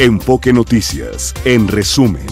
Enfoque Noticias, en resumen.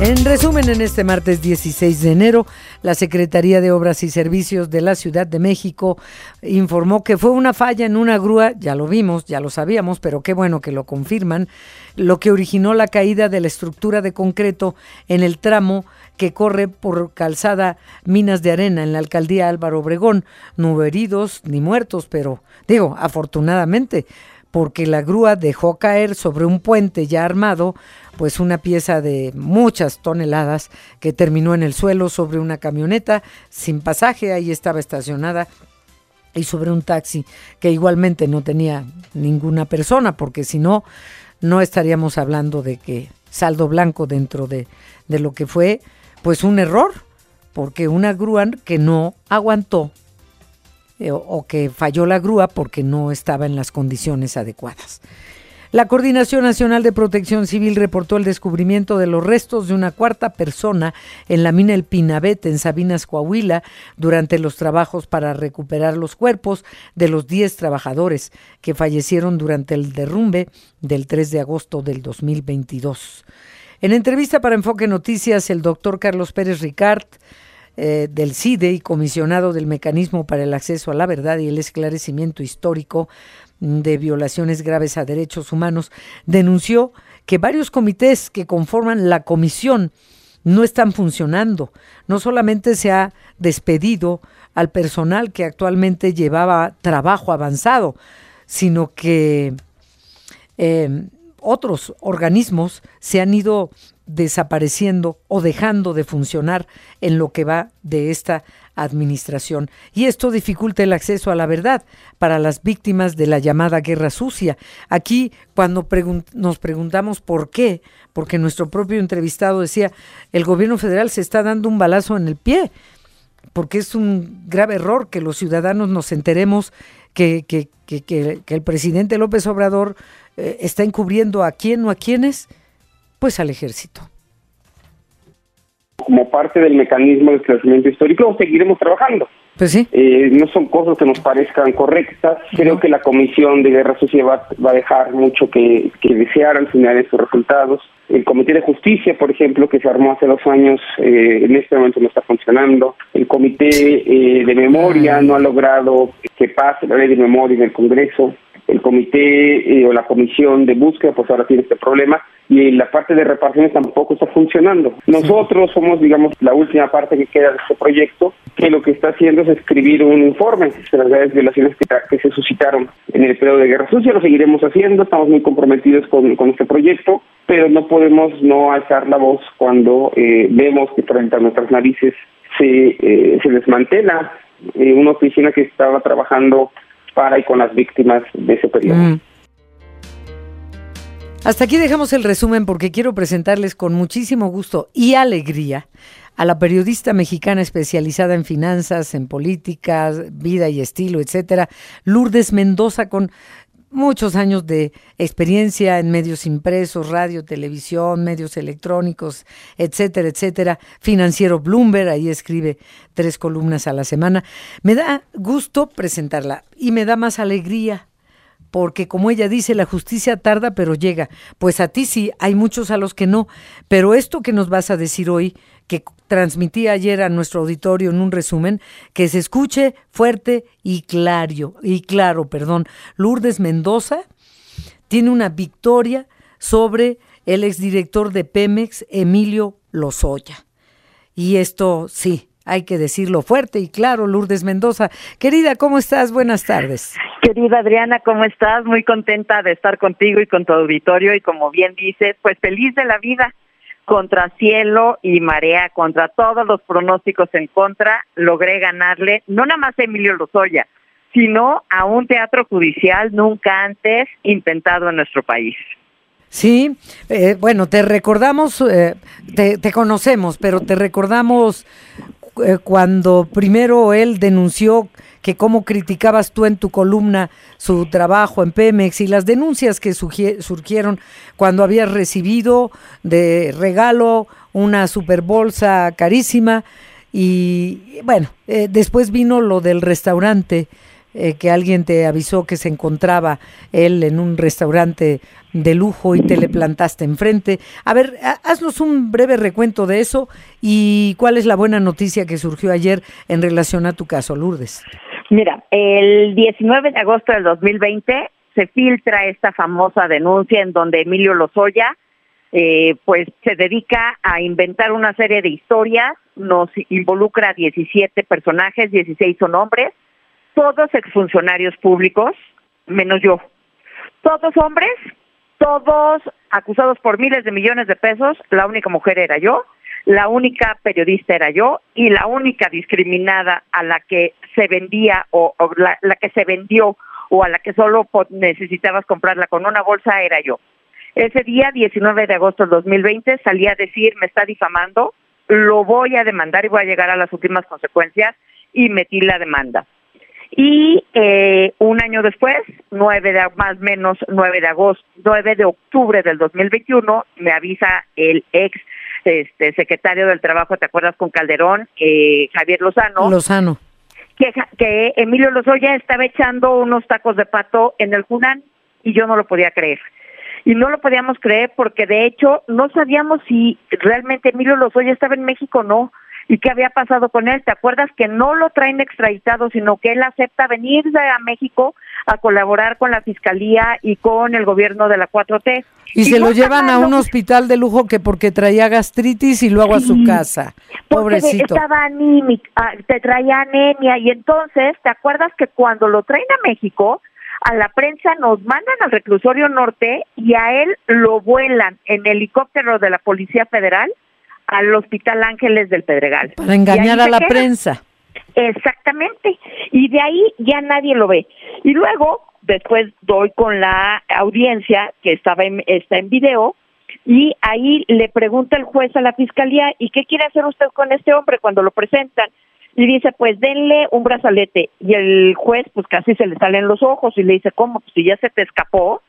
En resumen, en este martes 16 de enero, la Secretaría de Obras y Servicios de la Ciudad de México informó que fue una falla en una grúa, ya lo vimos, ya lo sabíamos, pero qué bueno que lo confirman, lo que originó la caída de la estructura de concreto en el tramo que corre por calzada Minas de Arena en la alcaldía Álvaro Obregón. No hubo heridos ni muertos, pero digo, afortunadamente, porque la grúa dejó caer sobre un puente ya armado, pues una pieza de muchas toneladas que terminó en el suelo sobre una camioneta sin pasaje, ahí estaba estacionada, y sobre un taxi que igualmente no tenía ninguna persona, porque si no, no estaríamos hablando de que saldo blanco dentro de, de lo que fue pues un error, porque una grúa que no aguantó eh, o que falló la grúa porque no estaba en las condiciones adecuadas. La Coordinación Nacional de Protección Civil reportó el descubrimiento de los restos de una cuarta persona en la mina El Pinabete, en Sabinas, Coahuila, durante los trabajos para recuperar los cuerpos de los 10 trabajadores que fallecieron durante el derrumbe del 3 de agosto del 2022. En entrevista para Enfoque Noticias, el doctor Carlos Pérez Ricard, eh, del CIDE y comisionado del Mecanismo para el Acceso a la Verdad y el Esclarecimiento Histórico de Violaciones Graves a Derechos Humanos, denunció que varios comités que conforman la comisión no están funcionando. No solamente se ha despedido al personal que actualmente llevaba trabajo avanzado, sino que eh, otros organismos se han ido desapareciendo o dejando de funcionar en lo que va de esta administración. Y esto dificulta el acceso a la verdad para las víctimas de la llamada guerra sucia. Aquí, cuando nos preguntamos por qué, porque nuestro propio entrevistado decía, el gobierno federal se está dando un balazo en el pie, porque es un grave error que los ciudadanos nos enteremos que, que, que, que el presidente López Obrador eh, está encubriendo a quién o a quiénes, pues al ejército. Como parte del mecanismo de esclarecimiento histórico, seguiremos trabajando. Pues sí. Eh, no son cosas que nos parezcan correctas. Creo que la Comisión de Guerra Sucia va, a dejar mucho que, desear al final de sus resultados. El Comité de Justicia, por ejemplo, que se armó hace dos años, eh, en este momento no está funcionando. El Comité de Memoria no ha logrado que pase la ley de memoria en el Congreso el comité eh, o la comisión de búsqueda pues ahora tiene este problema y la parte de reparaciones tampoco está funcionando. Nosotros somos, digamos, la última parte que queda de este proyecto, que lo que está haciendo es escribir un informe de las graves violaciones que, se suscitaron en el periodo de Guerra Sucia, lo seguiremos haciendo, estamos muy comprometidos con, este proyecto, pero no podemos no alzar la voz cuando eh, vemos que frente a nuestras narices se, eh, se desmantela una oficina que estaba trabajando para y con las víctimas de ese periodo. Mm. Hasta aquí dejamos el resumen porque quiero presentarles con muchísimo gusto y alegría a la periodista mexicana especializada en finanzas, en políticas, vida y estilo, etcétera, Lourdes Mendoza, con muchos años de experiencia en medios impresos, radio, televisión, medios electrónicos, etcétera, etcétera. Financiero Bloomberg, ahí escribe tres columnas a la semana. Me da gusto presentarla y me da más alegría porque como ella dice, la justicia tarda pero llega. Pues a ti sí, hay muchos a los que no, pero esto que nos vas a decir hoy que transmití ayer a nuestro auditorio en un resumen, que se escuche fuerte y claro, y claro, perdón. Lourdes Mendoza tiene una victoria sobre el exdirector de Pemex, Emilio Lozoya. Y esto sí, hay que decirlo fuerte y claro, Lourdes Mendoza. Querida, ¿cómo estás? Buenas tardes. Querida Adriana, ¿cómo estás? Muy contenta de estar contigo y con tu auditorio y como bien dices, pues feliz de la vida contra cielo y marea, contra todos los pronósticos en contra, logré ganarle no nada más a Emilio Lozoya, sino a un teatro judicial nunca antes intentado en nuestro país. Sí, eh, bueno, te recordamos, eh, te, te, conocemos, pero te recordamos eh, cuando primero él denunció que cómo criticabas tú en tu columna su trabajo en Pemex y las denuncias que surgieron cuando habías recibido de regalo una super bolsa carísima y bueno, eh, después vino lo del restaurante eh, que alguien te avisó que se encontraba él en un restaurante de lujo y te le plantaste enfrente. A ver, haznos un breve recuento de eso y cuál es la buena noticia que surgió ayer en relación a tu caso, Lourdes. Mira, el 19 de agosto del 2020 se filtra esta famosa denuncia en donde Emilio Lozoya eh, pues se dedica a inventar una serie de historias, nos involucra a 17 personajes, 16 son hombres, todos exfuncionarios públicos, menos yo. Todos hombres, todos acusados por miles de millones de pesos, la única mujer era yo, la única periodista era yo y la única discriminada a la que se vendía o, la, la que se vendió o a la que solo necesitabas comprarla con una bolsa era yo. Ese día, 19 de agosto del 2020, salí a decir, me está difamando, lo voy a demandar y voy a llegar a las últimas consecuencias y metí la demanda. Y eh, un año después, 9 de, más o menos 9 de agosto, 9 de octubre del 2021, me avisa el ex este, secretario del Trabajo, ¿te acuerdas con Calderón? Eh, Javier Lozano. Lozano. Que, que Emilio Lozoya estaba echando unos tacos de pato en el Junán y yo no lo podía creer. Y no lo podíamos creer porque de hecho no sabíamos si realmente Emilio Lozoya estaba en México o no y qué había pasado con él. ¿Te acuerdas que no lo traen extraditado, sino que él acepta venirse a México a colaborar con la fiscalía y con el gobierno de la 4T? Y, se lo llevan a un hospital de lujo que porque traía gastritis y luego a su casa. Pobrecito. Estaba anímica, ah, te traía anemia y entonces, ¿te acuerdas que cuando lo traen a México, a la prensa nos mandan al reclusorio norte y a él lo vuelan en helicóptero de la Policía Federal al Hospital Ángeles del Pedregal. Para engañar a la prensa. Exactamente. Y de ahí ya nadie lo ve. Y luego, después doy con la audiencia que estaba en, está en video y ahí le pregunta el juez a la fiscalía, ¿y qué quiere hacer usted con este hombre cuando lo presentan? y dice, pues denle un brazalete. Y el juez, pues casi se le salen los ojos y le dice, ¿cómo? Pues si ya se te escapó,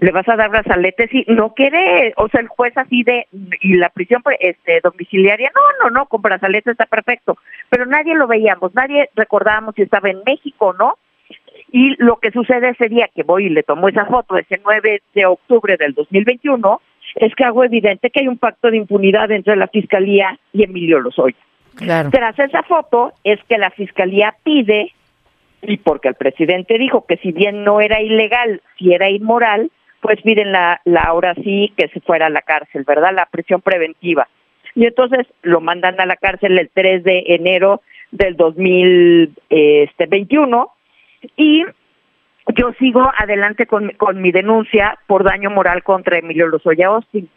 le vas a dar brazalete si no quiere, o sea, el juez así de, y la prisión pues, este, domiciliaria, no, no, no, con brazalete está perfecto, pero nadie lo veíamos, nadie recordábamos si estaba en México o no, y lo que sucede ese día que voy y le tomo esa foto, ese 9 de octubre del 2021, es que hago evidente que hay un pacto de impunidad entre la Fiscalía y Emilio Lozoya. Tras esa foto es que la fiscalía pide, y porque el presidente dijo que si bien no era ilegal, si era inmoral, pues piden la, la ahora sí que se fuera a la cárcel, ¿verdad? La prisión preventiva. Y entonces lo mandan a la cárcel el 3 de enero del 2021 este, y yo sigo adelante con, con mi denuncia por daño moral contra Emilio Lozoya Austin.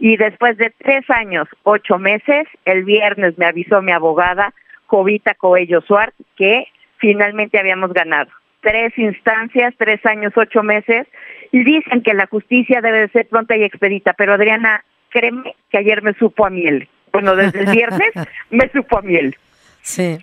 Y después de tres años, ocho meses, el viernes me avisó mi abogada, Jovita Coello Suárez, que finalmente habíamos ganado. Tres instancias, tres años, ocho meses, y dicen que la justicia debe de ser pronta y expedita, pero Adriana, créeme que ayer me supo a miel. Bueno, desde el viernes me supo a miel. Sí,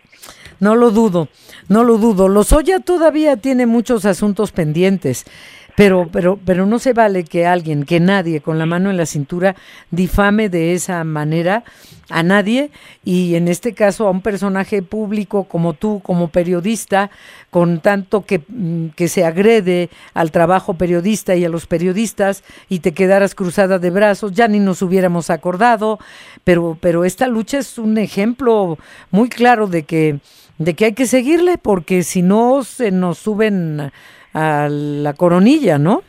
no lo dudo, no lo dudo. Lozoya todavía tiene muchos asuntos pendientes. Pero, pero, pero no se vale que alguien, que nadie con la mano en la cintura difame de esa manera a nadie. Y en este caso a un personaje público como tú, como periodista, con tanto que, mm, que se agrede al trabajo periodista y a los periodistas y te quedaras cruzada de brazos, ya ni nos hubiéramos acordado, pero, pero esta lucha es un ejemplo muy claro de que, de que hay que seguirle porque si no se nos suben a la coronilla, ¿no?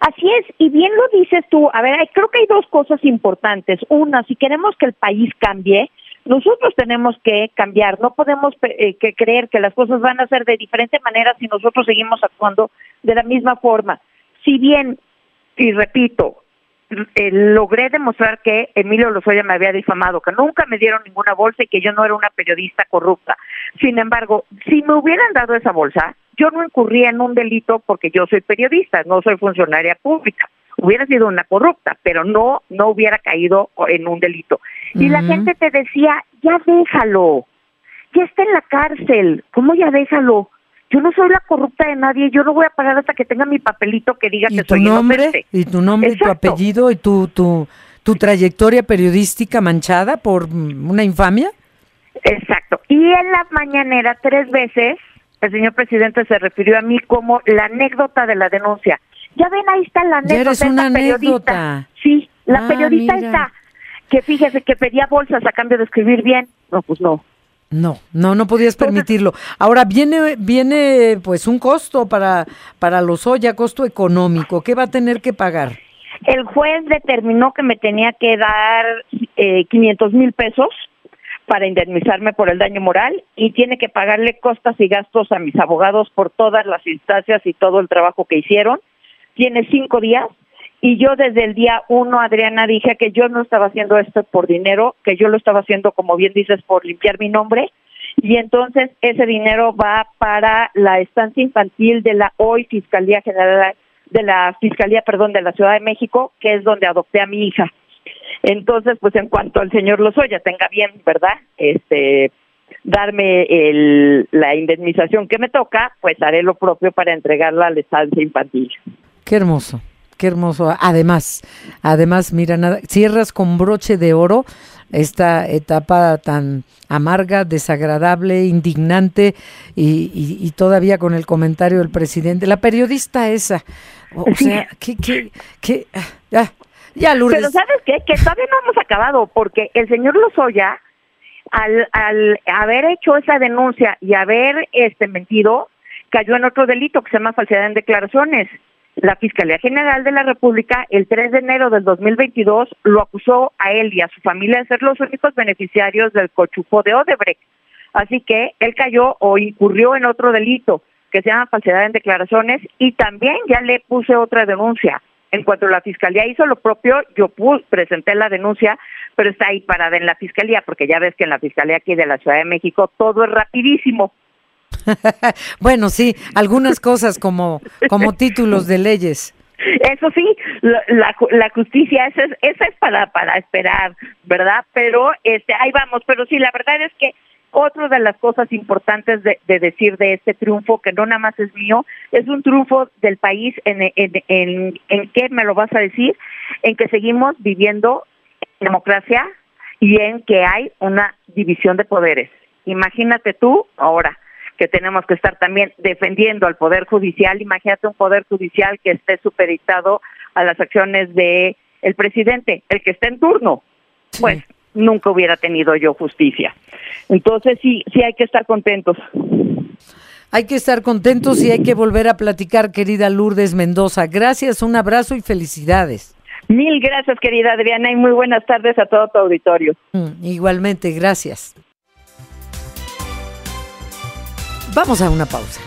Así es, y bien lo dices tú. A ver, creo que hay dos cosas importantes. Una, si queremos que el país cambie, nosotros tenemos que cambiar. No podemos eh, que creer que las cosas van a ser de diferente manera si nosotros seguimos actuando de la misma forma. Si bien, y repito, eh, logré demostrar que Emilio Lozoya me había difamado, que nunca me dieron ninguna bolsa y que yo no era una periodista corrupta. Sin embargo, si me hubieran dado esa bolsa, yo no incurría en un delito porque yo soy periodista, no soy funcionaria pública. Hubiera sido una corrupta, pero no, no hubiera caído en un delito. Y la gente te decía, ya déjalo, ya está en la cárcel, ¿cómo ya déjalo? Yo no soy la corrupta de nadie, yo no voy a pagar hasta que tenga mi papelito que diga que soy nombre, Y tu nombre, y tu apellido y tu, tu, tu trayectoria periodística manchada por una infamia. Exacto. Y en la mañanera tres veces el señor presidente se refirió a mí como la anécdota de la denuncia. Ya ven, ahí está la anécdota. eres una anécdota. Sí, la Ah, periodista mira. está. Que fíjese que pedía bolsas a cambio de escribir bien. No, pues no. No, no, no podías permitirlo. Ahora viene, viene, pues un costo para para Lozoya, costo económico. ¿Qué va a tener que pagar? El juez determinó que me tenía que dar eh, 500 mil pesos para indemnizarme por el daño moral y tiene que pagarle costas y gastos a mis abogados por todas las instancias y todo el trabajo que hicieron. Tiene cinco días y yo desde el día uno, Adriana, dije que yo no estaba haciendo esto por dinero, que yo lo estaba haciendo, como bien dices, por limpiar mi nombre. Y entonces ese dinero va para la estancia infantil de la hoy Fiscalía General de la Fiscalía, perdón, de la Ciudad de México, que es donde adopté a mi hija. Entonces, pues en cuanto al señor Lozoya tenga bien, ¿verdad? Este darme el, la indemnización que me toca, pues haré lo propio para entregarla a la estancia infantil. Qué hermoso, qué hermoso. Además, además, mira, nada, cierras con broche de oro esta etapa tan amarga, desagradable, indignante y, y- y todavía con el comentario del presidente. La periodista esa, o, o sea, que, que, que, ah, Pero ¿sabes qué? Que todavía no hemos acabado, porque el señor Lozoya, al, al haber hecho esa denuncia y haber este mentido, cayó en otro delito que se llama falsedad en declaraciones. La Fiscalía General de la República, el 3 de enero del 2022, lo acusó a él y a su familia de ser los únicos beneficiarios del cochufo de Odebrecht. Así que él cayó o incurrió en otro delito que se llama falsedad en declaraciones y también ya le puse otra denuncia. En cuanto la fiscalía hizo lo propio, yo presenté la denuncia, pero está ahí parada en la fiscalía, porque ya ves que en la fiscalía aquí de la Ciudad de México todo es rapidísimo. bueno, sí, algunas cosas como, como títulos de leyes. Eso sí, la, la, la justicia, esa es, esa es para, para esperar, ¿verdad? Pero este, ahí vamos, pero sí, la verdad es que otra de las cosas importantes de, de decir de este triunfo, que no nada más es mío, es un triunfo del país en, en, en, en qué me lo vas a decir, en que seguimos viviendo en democracia y en que hay una división de poderes. Imagínate tú ahora que tenemos que estar también defendiendo al poder judicial, imagínate un poder judicial que esté supeditado a las acciones de el presidente, el que está en turno. Sí. Pues nunca hubiera tenido yo justicia. Entonces sí, sí hay que estar contentos. Hay que estar contentos y hay que volver a platicar, querida Lourdes Mendoza. Gracias, un abrazo y felicidades. Mil gracias, querida Adriana, y muy buenas tardes a todo tu auditorio. Mm, Igualmente, gracias. Vamos a una pausa.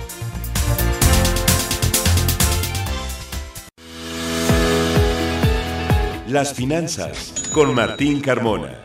Las finanzas con Martín Carmona.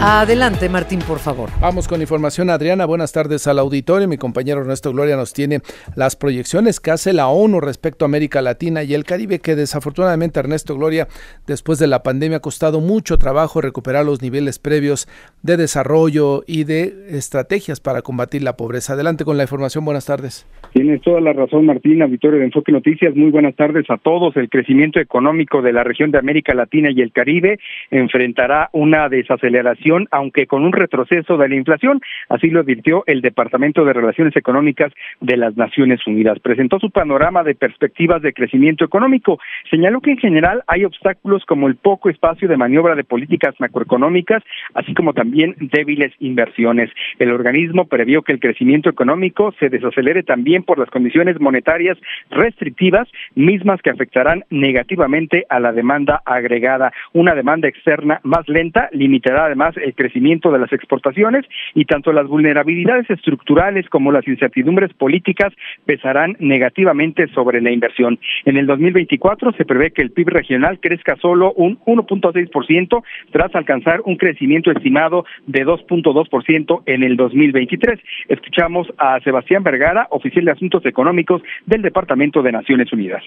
Adelante, Martín, por favor. Vamos con información, Adriana. Buenas tardes al auditorio. Mi compañero Ernesto Gloria nos tiene las proyecciones que hace la ONU respecto a América Latina y el Caribe, que desafortunadamente Ernesto Gloria, después de la pandemia, ha costado mucho trabajo recuperar los niveles previos de desarrollo y de estrategias para combatir la pobreza. Adelante con la información. Buenas tardes. Tienes toda la razón, Martín, auditorio de Enfoque Noticias. Muy buenas tardes a todos. El crecimiento económico de la región de América Latina y el Caribe enfrentará una desaceleración, aunque con un retroceso de la inflación. Así lo advirtió el Departamento de Relaciones Económicas de las Naciones Unidas. Presentó su panorama de perspectivas de crecimiento económico. Señaló que en general hay obstáculos como el poco espacio de maniobra de políticas macroeconómicas, así como también débiles inversiones. El organismo previó que el crecimiento económico se desacelere también por las condiciones monetarias restrictivas, mismas que afectarán negativamente a la demanda agregada. Una demanda externa más lenta limitará además el crecimiento de las exportaciones y tanto las vulnerabilidades estructurales como las incertidumbres políticas pesarán negativamente sobre la inversión. En el 2024 se prevé que el PIB regional crezca solo un 1.6% tras alcanzar un crecimiento estimado de 2.2% en el 2023. Escuchamos a Sebastián Vergara, oficial de Asuntos Económicos del Departamento de Naciones Unidas.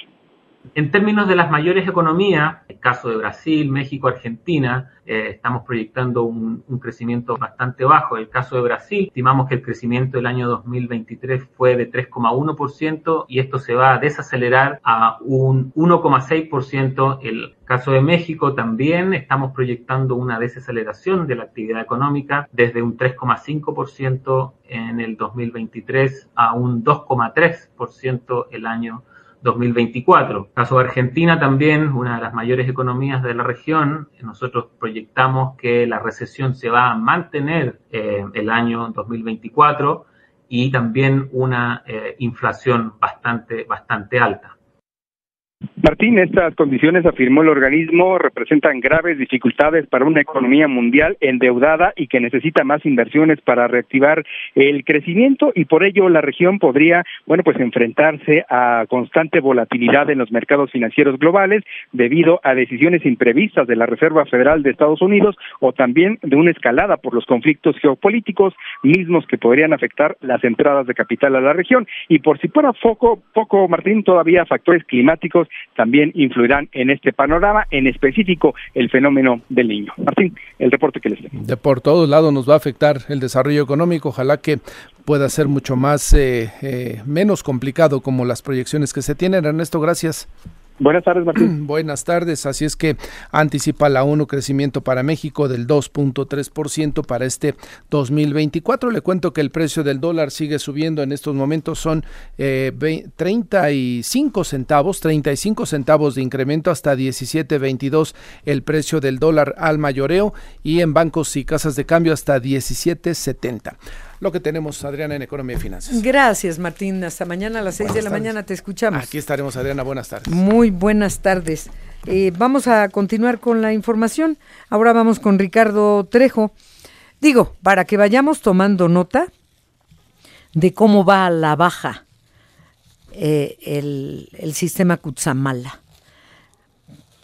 En términos de las mayores economías, el caso de Brasil, México, Argentina, eh, estamos proyectando un, crecimiento bastante bajo. El caso de Brasil, estimamos que el crecimiento del año 2023 fue de 3,1% y esto se va a desacelerar a un 1,6%. El caso de México también estamos proyectando una desaceleración de la actividad económica desde un 3,5% en el 2023 a un 2,3% el año 2024. Caso de Argentina también, una de las mayores economías de la región, nosotros proyectamos que la recesión se va a mantener eh, el año 2024 y también una eh, inflación bastante, bastante alta. Martín, estas condiciones, afirmó el organismo, representan graves dificultades para una economía mundial endeudada y que necesita más inversiones para reactivar el crecimiento y por ello la región podría, bueno, pues enfrentarse a constante volatilidad en los mercados financieros globales debido a decisiones imprevistas de la Reserva Federal de Estados Unidos o también de una escalada por los conflictos geopolíticos mismos que podrían afectar las entradas de capital a la región. Y por si fuera poco, poco, Martín, todavía factores climáticos también influirán en este panorama, en específico el fenómeno del niño. Martín, el reporte que les tengo. De por todos lados nos va a afectar el desarrollo económico, ojalá que pueda ser mucho más, eh, eh, menos complicado como las proyecciones que se tienen. Ernesto, gracias. Buenas tardes, Martín. Buenas tardes. Así es que anticipa la ONU crecimiento para México del 2.3% para este 2024. Le cuento que el precio del dólar sigue subiendo en estos momentos. Son eh, 35 centavos, 35 centavos de incremento hasta 17.22 el precio del dólar al mayoreo y en bancos y casas de cambio hasta 17.70 lo que tenemos, Adriana, en Economía y Finanzas. Gracias, Martín. Hasta mañana a las seis de la mañana te escuchamos. Aquí estaremos, Adriana. Buenas tardes. Muy buenas tardes. Eh, vamos a continuar con la información. Ahora vamos con Ricardo Trejo. Digo, para que vayamos tomando nota de cómo va a la baja eh, el, el sistema Kutsamala.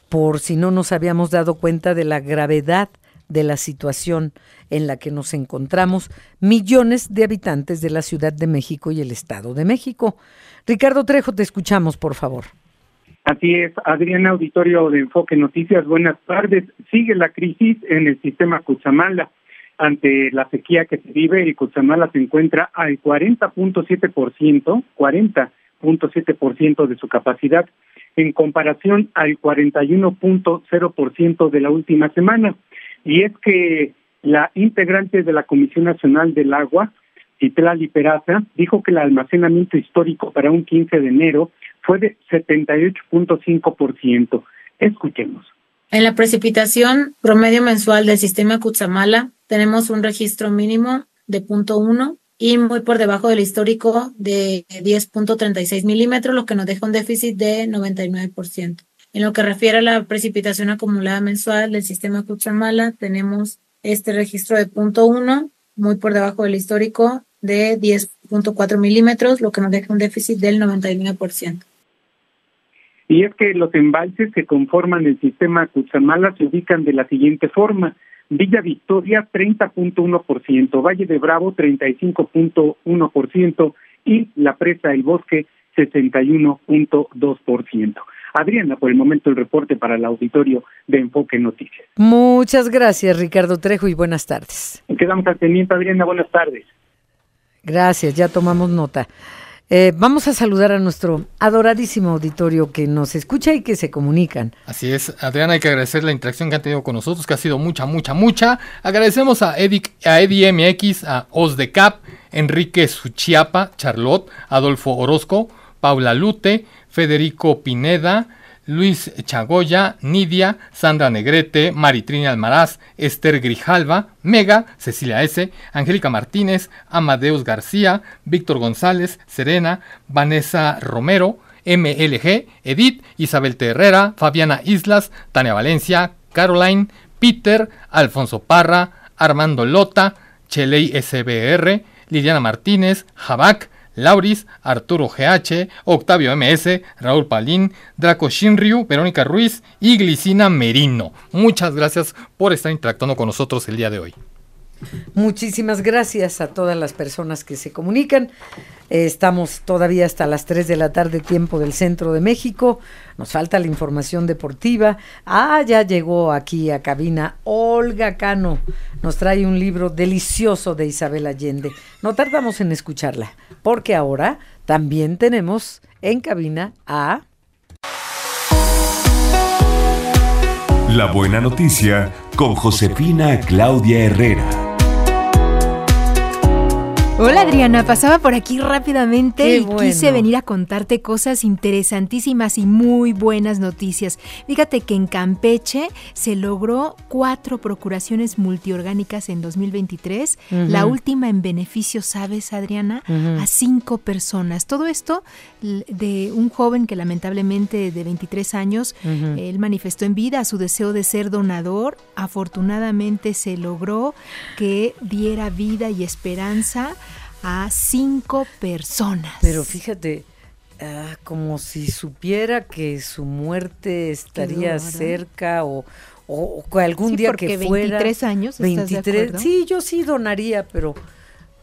Por si no nos habíamos dado cuenta de la gravedad de la situación en la que nos encontramos millones de habitantes de la Ciudad de México y el Estado de México. Ricardo Trejo, te escuchamos, por favor. Así es, Adriana Auditorio de Enfoque Noticias, buenas tardes. Sigue la crisis en el sistema Cuchamala. Ante la sequía que se vive, el Cuchamala se encuentra al 40.7%, 40.7% de su capacidad, en comparación al 41.0% de la última semana. Y es que la integrante de la Comisión Nacional del Agua, Citlali Peraza, dijo que el almacenamiento histórico para un 15 de enero fue de 78.5%. Escuchemos. En la precipitación promedio mensual del sistema Cutzamala tenemos un registro mínimo de 0.1 y muy por debajo del histórico de 10.36 milímetros, lo que nos deja un déficit de 99%. En lo que refiere a la precipitación acumulada mensual del sistema Cutzamala, tenemos este registro de punto uno, muy por debajo del histórico de 10.4 milímetros, lo que nos deja un déficit del 99%. Y es que los embalses que conforman el sistema Cutzamala se ubican de la siguiente forma. Villa Victoria 30.1%, Valle de Bravo 35.1% y la presa El Bosque 61.2%. Adriana, por el momento el reporte para el auditorio de Enfoque Noticias. Muchas gracias, Ricardo Trejo, y buenas tardes. Quedamos al pendiente, Adriana, buenas tardes. Gracias, ya tomamos nota. Eh, vamos a saludar a nuestro adoradísimo auditorio que nos escucha y que se comunican. Así es, Adriana, hay que agradecer la interacción que han tenido con nosotros, que ha sido mucha, mucha, mucha. Agradecemos a Eddie, a Eddie MX, a Os de Cap, Enrique Suchiapa, Charlotte, Adolfo Orozco, Paula Lute, Federico Pineda, Luis Chagoya, Nidia, Sandra Negrete, Maritrini Almaraz, Esther Grijalva, Mega, Cecilia S., Angélica Martínez, Amadeus García, Víctor González, Serena, Vanessa Romero, MLG, Edith, Isabel Terrera, Fabiana Islas, Tania Valencia, Caroline, Peter, Alfonso Parra, Armando Lota, Cheley SBR, Liliana Martínez, Jabac, Lauris, Arturo GH, Octavio MS, Raúl Palín, Draco Shinryu, Verónica Ruiz y Glicina Merino. Muchas gracias por estar interactuando con nosotros el día de hoy. Muchísimas gracias a todas las personas que se comunican. estamos todavía hasta las 3 de la tarde, tiempo del centro de México. Nos falta la información deportiva. Ah, ya llegó aquí a cabina Olga Cano. Nos trae un libro delicioso de Isabel Allende. No tardamos en escucharla, porque ahora también tenemos en cabina a... La buena noticia con Josefina Claudia Herrera. Hola Adriana, pasaba por aquí rápidamente y quise venir a contarte cosas interesantísimas y muy buenas noticias. Fíjate que en Campeche se logró cuatro procuraciones multiorgánicas en 2023, la última en beneficio, ¿sabes Adriana? A cinco personas. Todo esto de un joven que lamentablemente de 23 años, él manifestó en vida su deseo de ser donador. Afortunadamente se logró que diera vida y esperanza a cinco personas. Pero fíjate, ah, como si supiera que su muerte estaría cerca o, o, algún día que fuera. 23 años. 23, sí, yo sí donaría, pero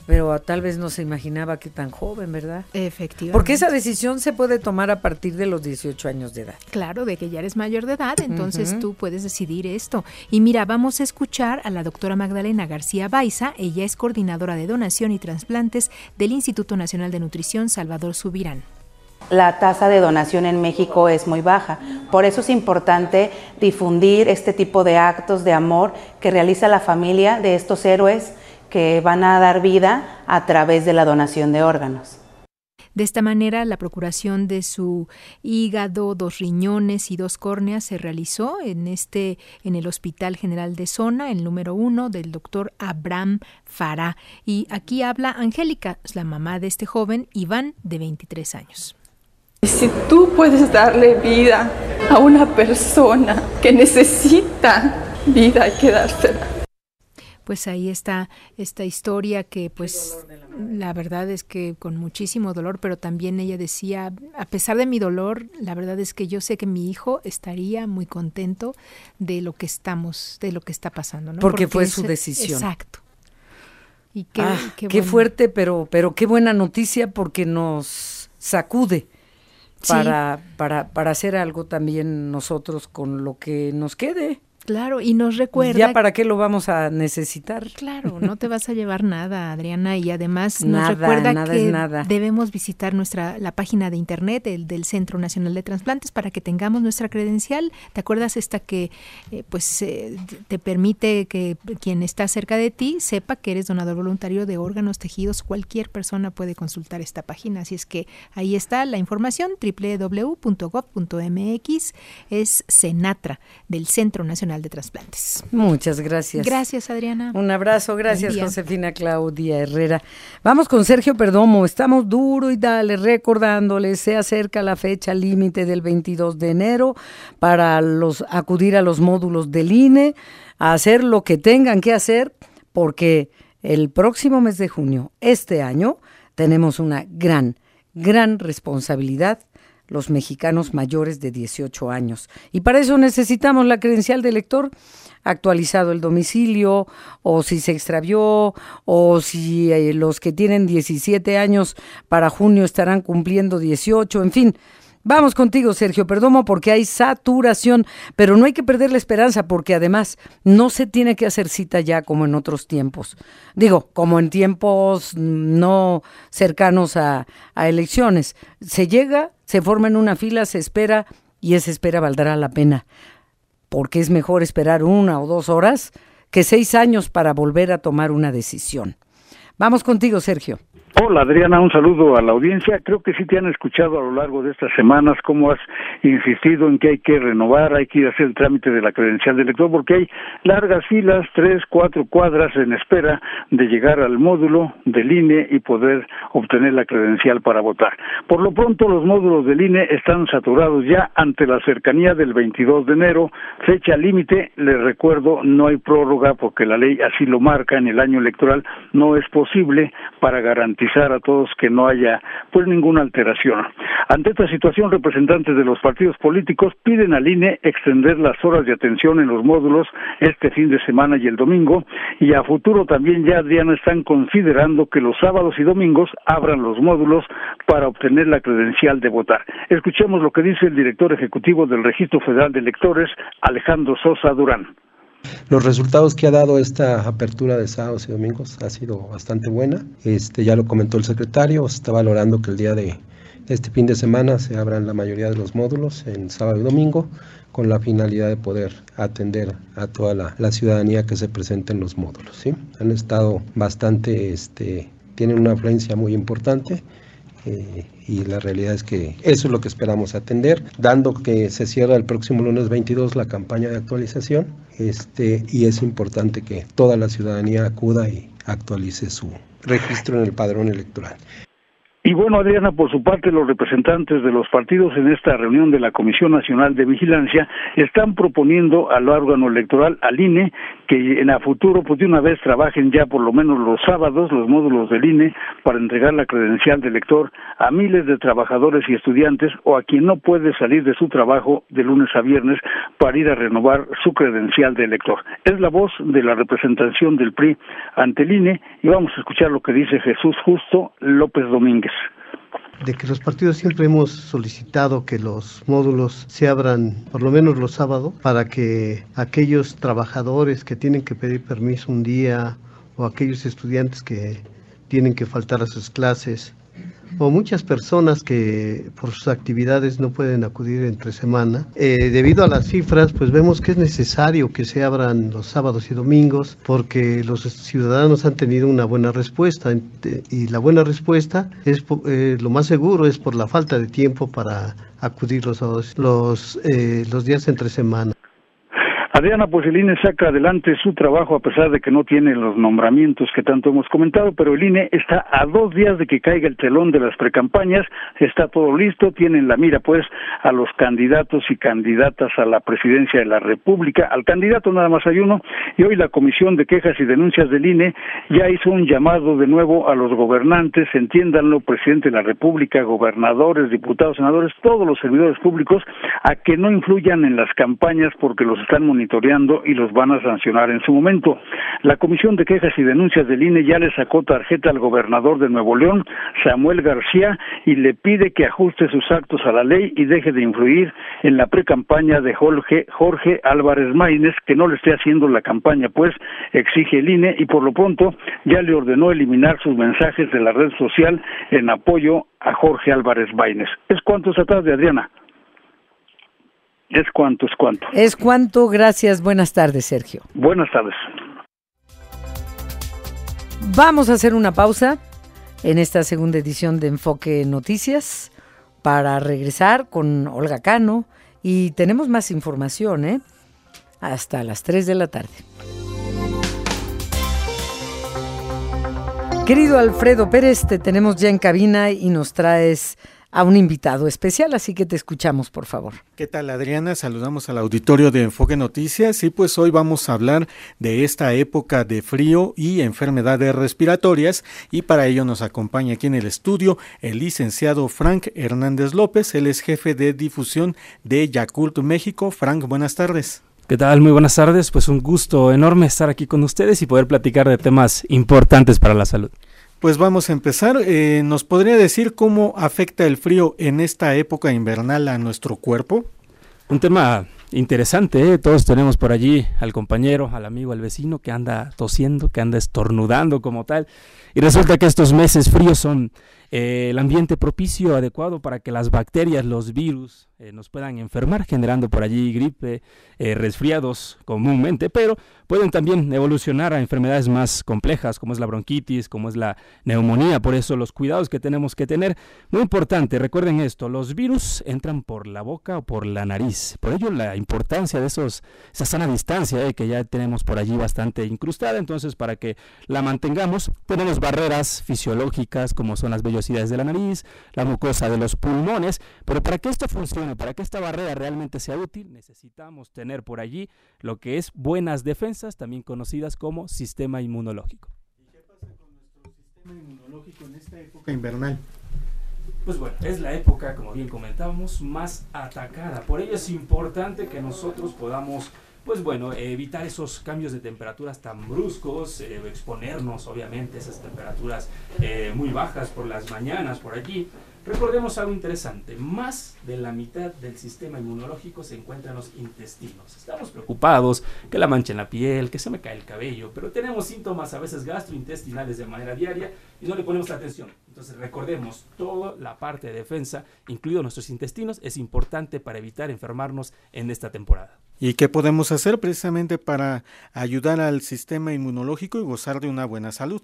pero tal vez no se imaginaba que tan joven, ¿verdad? Efectivamente. Porque esa decisión se puede tomar a partir de los 18 años de edad. Claro, de que ya eres mayor de edad, entonces tú puedes decidir esto. Y mira, vamos a escuchar a la doctora Magdalena García Baiza, ella es coordinadora de donación y trasplantes del Instituto Nacional de Nutrición Salvador Subirán. La tasa de donación en México es muy baja. Por eso es importante difundir este tipo de actos de amor que realiza la familia de estos héroes que van a dar vida a través de la donación de órganos. De esta manera, la procuración de su hígado, dos riñones y dos córneas se realizó en este, en el Hospital General de Zona, el número uno del doctor Abraham Farah. Y aquí habla Angélica, la mamá de este joven, Iván, de 23 años. Si tú puedes darle vida a una persona que necesita vida, hay que dársela pues ahí está esta historia que pues la verdad es que con muchísimo dolor, pero también ella decía, a pesar de mi dolor, la verdad es que yo sé que mi hijo estaría muy contento de lo que estamos, de lo que está pasando, ¿no? Porque, fue su decisión. Exacto. Y qué, ah, qué, fuerte, pero, pero qué buena noticia porque nos sacude para, para, para hacer algo también nosotros con lo que nos quede. Claro, y nos recuerda. ¿Ya para qué lo vamos a necesitar? Claro, no te vas a llevar nada, Adriana, y además nos recuerda que debemos visitar nuestra la página de internet el, del Centro Nacional de Transplantes para que tengamos nuestra credencial. ¿Te acuerdas esta que eh, pues eh, te permite que quien está cerca de ti sepa que eres donador voluntario de órganos, tejidos? Cualquier persona puede consultar esta página, así es que ahí está la información www.gov.mx es Senatra del Centro Nacional de Trasplantes. Muchas gracias. Gracias, Adriana. Un abrazo, gracias, Josefina Claudia Herrera. Vamos con Sergio Perdomo, estamos duro y dale, recordándoles, se acerca la fecha límite del 22 de enero para los acudir a los módulos del INE, a hacer lo que tengan que hacer, porque el próximo mes de junio, este año, tenemos una gran, gran responsabilidad los mexicanos mayores de 18 años. Y para eso necesitamos la credencial de elector, actualizado el domicilio, o si se extravió, o si eh, los que tienen 17 años para junio estarán cumpliendo 18, en fin. Vamos contigo, Sergio Perdomo, porque hay saturación, pero no hay que perder la esperanza, porque además no se tiene que hacer cita ya como en otros tiempos. Digo, como en tiempos no cercanos a, a elecciones. Se llega, se forma en una fila, se espera y esa espera valdrá la pena, porque es mejor esperar una o dos horas que seis años para volver a tomar una decisión. Vamos contigo, Sergio. Hola Adriana, un saludo a la audiencia. Creo que sí te han escuchado a lo largo de estas semanas cómo has insistido en que hay que renovar, hay que ir a hacer el trámite de la credencial de elector porque hay largas filas, tres, cuatro cuadras en espera de llegar al módulo del INE y poder obtener la credencial para votar. Por lo pronto los módulos del INE están saturados ya ante la cercanía del 22 de enero, fecha límite, les recuerdo, no hay prórroga porque la ley así lo marca en el año electoral, no es posible para garantizar a todos que no haya pues ninguna alteración. Ante esta situación, representantes de los partidos políticos piden al INE extender las horas de atención en los módulos este fin de semana y el domingo, y a futuro también ya, Diana, están considerando que los sábados y domingos abran los módulos para obtener la credencial de votar. Escuchemos lo que dice el director ejecutivo del Registro Federal de Electores, Alejandro Sosa Durán. Los resultados que ha dado esta apertura de sábados y domingos ha sido bastante buena. Este, ya lo comentó el secretario, se está valorando que el día de este fin de semana se abran la mayoría de los módulos en sábado y domingo con la finalidad de poder atender a toda la, ciudadanía que se presenta en los módulos. Han estado bastante, este, tienen una afluencia muy importante eh, y la realidad es que eso es lo que esperamos atender, dando que se cierra el próximo lunes 22 la campaña de actualización este, y es importante que toda la ciudadanía acuda y actualice su registro en el padrón electoral. Y bueno, Adriana, por su parte, los representantes de los partidos en esta reunión de la Comisión Nacional de Vigilancia están proponiendo al órgano electoral, al INE, que en a futuro, pues de una vez trabajen ya por lo menos los sábados, los módulos del INE, para entregar la credencial de elector a miles de trabajadores y estudiantes o a quien no puede salir de su trabajo de lunes a viernes para ir a renovar su credencial de elector. Es la voz de la representación del PRI ante el INE y vamos a escuchar lo que dice Jesús Justo López Domínguez de que los partidos siempre hemos solicitado que los módulos se abran por lo menos los sábados para que aquellos trabajadores que tienen que pedir permiso un día o aquellos estudiantes que tienen que faltar a sus clases o muchas personas que por sus actividades no pueden acudir entre semana. Eh, debido a las cifras, pues vemos que es necesario que se abran los sábados y domingos porque los ciudadanos han tenido una buena respuesta y la buena respuesta es eh, lo más seguro es por la falta de tiempo para acudir los, los, eh, los días entre semana. Adriana, pues el INE saca adelante su trabajo a pesar de que no tiene los nombramientos que tanto hemos comentado, pero el INE está a dos días de que caiga el telón de las precampañas, está todo listo, tienen la mira pues a los candidatos y candidatas a la presidencia de la República, al candidato nada más hay uno, y hoy la Comisión de Quejas y Denuncias del INE ya hizo un llamado de nuevo a los gobernantes, entiéndanlo, presidente de la República, gobernadores, diputados, senadores, todos los servidores públicos, a que no influyan en las campañas porque los están monitoreando y los van a sancionar en su momento. La Comisión de Quejas y Denuncias del INE ya le sacó tarjeta al gobernador de Nuevo León, Samuel García, y le pide que ajuste sus actos a la ley y deje de influir en la precampaña de Jorge, Jorge Álvarez Maínez, que no le esté haciendo la campaña, pues exige el INE y por lo pronto ya le ordenó eliminar sus mensajes de la red social en apoyo a Jorge Álvarez Maínez. Es cuanto esta tarde, Adriana. Es cuanto, es cuanto. Es cuanto, gracias. Buenas tardes, Sergio. Buenas tardes. Vamos a hacer una pausa en esta segunda edición de Enfoque Noticias para regresar con Olga Cano y tenemos más información, ¿eh? Hasta las 3 de la tarde. Querido Alfredo Pérez, te tenemos ya en cabina y nos traes a un invitado especial, así que te escuchamos, por favor. ¿Qué tal, Adriana? Saludamos al auditorio de Enfoque Noticias y pues hoy vamos a hablar de esta época de frío y enfermedades respiratorias y para ello nos acompaña aquí en el estudio el licenciado Frank Hernández López, él es jefe de difusión de Yakult México. Frank, buenas tardes. ¿Qué tal? Muy buenas tardes. Pues un gusto enorme estar aquí con ustedes y poder platicar de temas importantes para la salud. Pues vamos a empezar. Eh, ¿Nos podría decir cómo afecta el frío en esta época invernal a nuestro cuerpo? Un tema interesante, ¿eh? todos tenemos por allí al compañero, al amigo, al vecino que anda tosiendo, que anda estornudando como tal. Y resulta que estos meses fríos son eh, el ambiente propicio, adecuado para que las bacterias, los virus, eh, nos puedan enfermar, generando por allí gripe, eh, resfriados comúnmente, pero pueden también evolucionar a enfermedades más complejas, como es la bronquitis, como es la neumonía. Por eso los cuidados que tenemos que tener, muy importante, recuerden esto, los virus entran por la boca o por la nariz. Por ello la importancia de esos, esa sana distancia eh, que ya tenemos por allí bastante incrustada. Entonces, para que la mantengamos, tenemos barreras fisiológicas, como son las vellosidades de la nariz, la mucosa de los pulmones, pero para que esto funcione, para que esta barrera realmente sea útil, necesitamos tener por allí lo que es buenas defensas, también conocidas como sistema inmunológico. ¿Y qué pasa con nuestro sistema inmunológico en esta época invernal? pues bueno, es la época, como bien comentábamos, más atacada. Por ello es importante que nosotros podamos pues bueno, evitar esos cambios de temperaturas tan bruscos, eh, exponernos obviamente a esas temperaturas eh, muy bajas por las mañanas por allí, Recordemos algo interesante, más de la mitad del sistema inmunológico se encuentra en los intestinos. Estamos preocupados que la mancha en la piel, que se me cae el cabello, pero tenemos síntomas a veces gastrointestinales de manera diaria y no le ponemos atención. Entonces recordemos, toda la parte de defensa, incluido nuestros intestinos, es importante para evitar enfermarnos en esta temporada. ¿Y qué podemos hacer precisamente para ayudar al sistema inmunológico y gozar de una buena salud?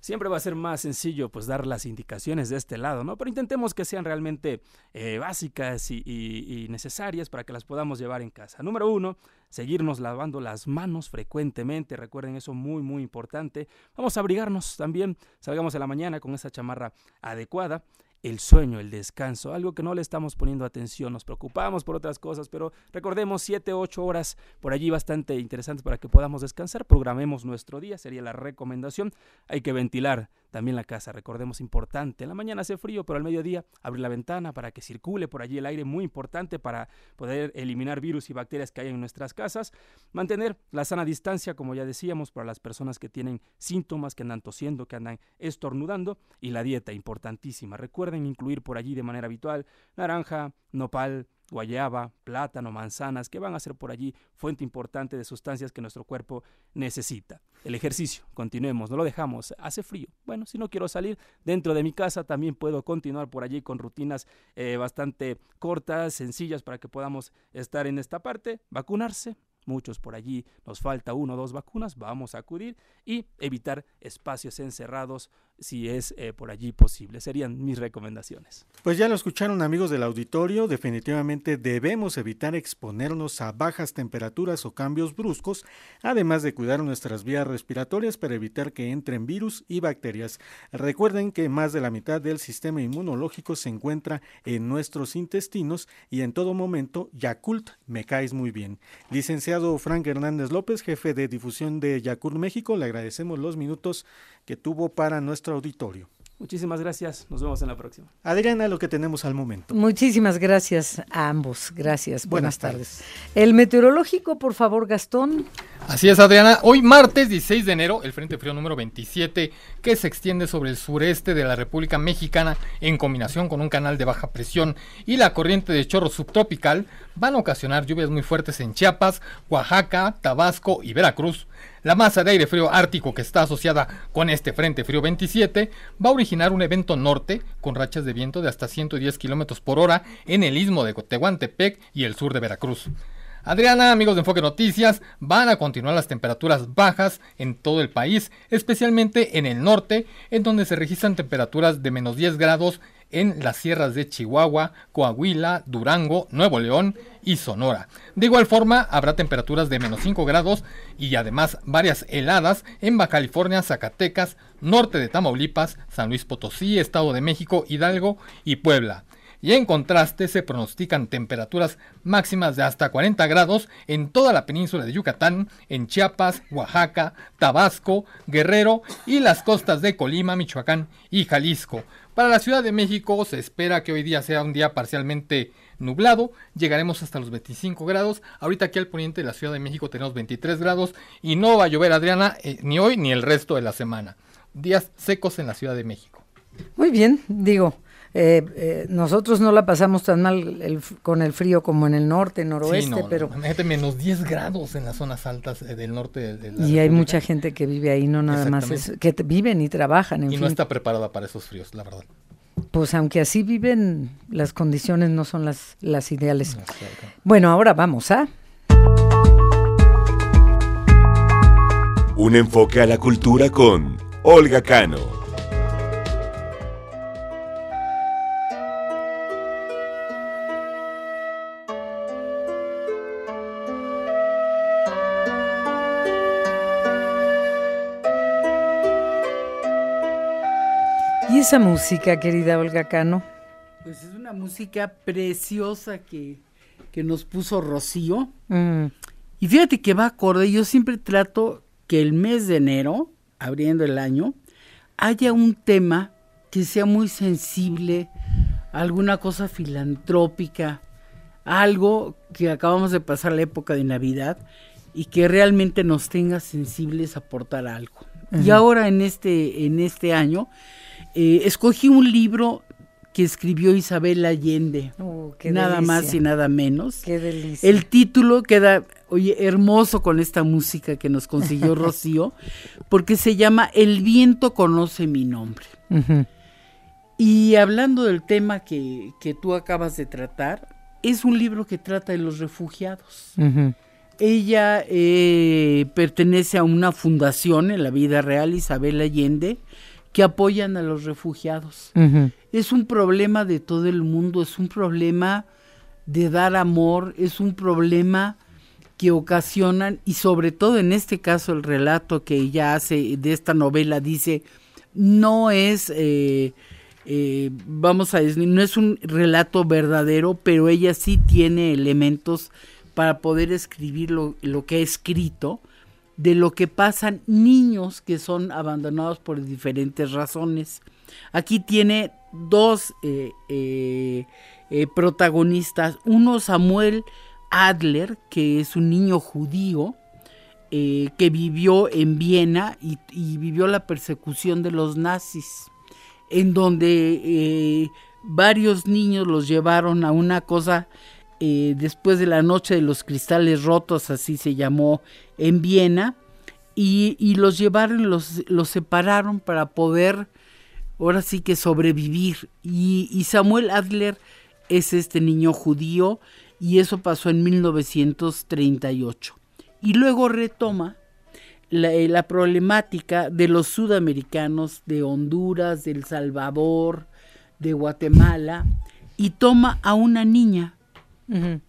Siempre va a ser más sencillo pues dar las indicaciones de este lado, ¿no? Pero intentemos que sean realmente eh, básicas y, necesarias para que las podamos llevar en casa. Número uno, seguirnos lavando las manos frecuentemente, recuerden eso muy muy importante. Vamos a abrigarnos también, salgamos a la mañana con esa chamarra adecuada el sueño, el descanso, algo que no le estamos poniendo atención, nos preocupamos por otras cosas, pero recordemos 7, 8 horas por allí bastante interesantes para que podamos descansar, programemos nuestro día, sería la recomendación, hay que ventilar también la casa, recordemos importante, en la mañana hace frío, pero al mediodía abrir la ventana para que circule por allí el aire, muy importante para poder eliminar virus y bacterias que hay en nuestras casas, mantener la sana distancia, como ya decíamos, para las personas que tienen síntomas, que andan tosiendo, que andan estornudando, y la dieta, importantísima, recuerden incluir por allí de manera habitual naranja, nopal, guayaba, plátano, manzanas, que van a ser por allí fuente importante de sustancias que nuestro cuerpo necesita. El ejercicio, continuemos, no lo dejamos, hace frío. Bueno, si no quiero salir dentro de mi casa, también puedo continuar por allí con rutinas eh, bastante cortas, sencillas, para que podamos estar en esta parte, vacunarse, muchos por allí, nos falta uno o dos vacunas, vamos a acudir y evitar espacios encerrados si es eh, por allí posible. Serían mis recomendaciones. Pues ya lo escucharon amigos del auditorio, definitivamente debemos evitar exponernos a bajas temperaturas o cambios bruscos, además de cuidar nuestras vías respiratorias para evitar que entren virus y bacterias. Recuerden que más de la mitad del sistema inmunológico se encuentra en nuestros intestinos y en todo momento Yakult me caes muy bien. Licenciado Frank Hernández López, jefe de difusión de Yakult México, le agradecemos los minutos que tuvo para nuestro auditorio. Muchísimas gracias. Nos vemos en la próxima. Adriana, lo que tenemos al momento. Muchísimas gracias a ambos. Gracias. Buenas, tardes. El meteorológico, por favor, Gastón. Así es, Adriana. Hoy martes 16 de enero, el Frente Frío número 27, que se extiende sobre el sureste de la República Mexicana en combinación con un canal de baja presión y la corriente de chorro subtropical, van a ocasionar lluvias muy fuertes en Chiapas, Oaxaca, Tabasco y Veracruz. La masa de aire frío ártico que está asociada con este Frente Frío 27 va a originar un evento norte con rachas de viento de hasta 110 km por hora en el istmo de Tehuantepec y el sur de Veracruz. Adriana, amigos de Enfoque Noticias, van a continuar las temperaturas bajas en todo el país, especialmente en el norte, en donde se registran temperaturas de menos 10 grados en las sierras de Chihuahua, Coahuila, Durango, Nuevo León y Sonora. De igual forma, habrá temperaturas de menos 5 grados y además varias heladas en Baja California, Zacatecas, norte de Tamaulipas, San Luis Potosí, Estado de México, Hidalgo y Puebla. Y en contraste se pronostican temperaturas máximas de hasta 40 grados en toda la península de Yucatán, en Chiapas, Oaxaca, Tabasco, Guerrero y las costas de Colima, Michoacán y Jalisco. Para la Ciudad de México se espera que hoy día sea un día parcialmente nublado, llegaremos hasta los 25 grados. Ahorita aquí al poniente de la Ciudad de México tenemos 23 grados y no va a llover Adriana eh, ni hoy ni el resto de la semana. Días secos en la Ciudad de México. Muy bien, digo, eh, eh, nosotros no la pasamos tan mal con el frío como en el norte, noroeste, pero... Imagínate, menos 10 grados en las zonas altas eh, del norte. De y hay mucha gente que vive ahí, no nada más, es, que viven y trabajan. En y no está preparada para esos fríos, la verdad. Pues aunque así viven, las condiciones no son las, las ideales. bueno, ahora vamos a... Un enfoque a la cultura con Olga Cano. Esa música, querida Olga Cano? Pues es una música preciosa que, nos puso Rocío. Mm. Y fíjate que va acorde, yo siempre trato que el mes de enero, abriendo el año, haya un tema que sea muy sensible alguna cosa filantrópica, algo que acabamos de pasar la época de Navidad y que realmente nos tenga sensibles a aportar algo. Y ahora en este, en este año eh, escogí un libro que escribió Isabel Allende, Oh, nada más y nada menos. Qué delicia. El título queda, oye, hermoso con esta música que nos consiguió Rocío, porque se llama El viento conoce mi nombre. Y hablando del tema que, que tú acabas de tratar, es un libro que trata de los refugiados. Ella eh, pertenece a una fundación en la vida real, Isabel Allende, que apoyan a los refugiados. Es un problema de todo el mundo, es un problema de dar amor, es un problema que ocasionan, y sobre todo en este caso el relato que ella hace de esta novela dice, no es, eh, eh, vamos a decir, no es un relato verdadero, pero ella sí tiene elementos para poder escribir lo, lo que ha escrito, de lo que pasan niños que son abandonados por diferentes razones. Aquí tiene dos eh, eh, eh, protagonistas, uno Samuel Adler, que es un niño judío, que vivió en Viena y, vivió la persecución de los nazis, en donde varios niños los llevaron a una cosa eh, después de la noche de los cristales rotos, así se llamó en Viena, y, los llevaron, los, separaron para poder, ahora sí que sobrevivir. Y, y Samuel Adler es este niño judío, y eso pasó en 1938. Y luego retoma la, eh, la problemática de los sudamericanos, de Honduras, de El Salvador, de Guatemala, y toma a una niña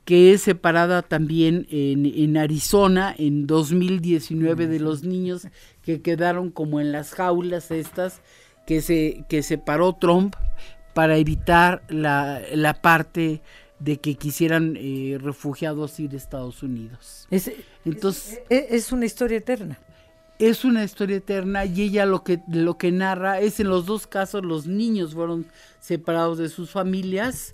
Que es separada también en, en Arizona en 2019 de los niños que quedaron como en las jaulas estas que se que separó Trump para evitar la, la parte de que quisieran eh, refugiados ir a Estados Unidos. Es, Entonces es, es una historia eterna. Es una historia eterna y ella lo que lo que narra es en los dos casos los niños fueron separados de sus familias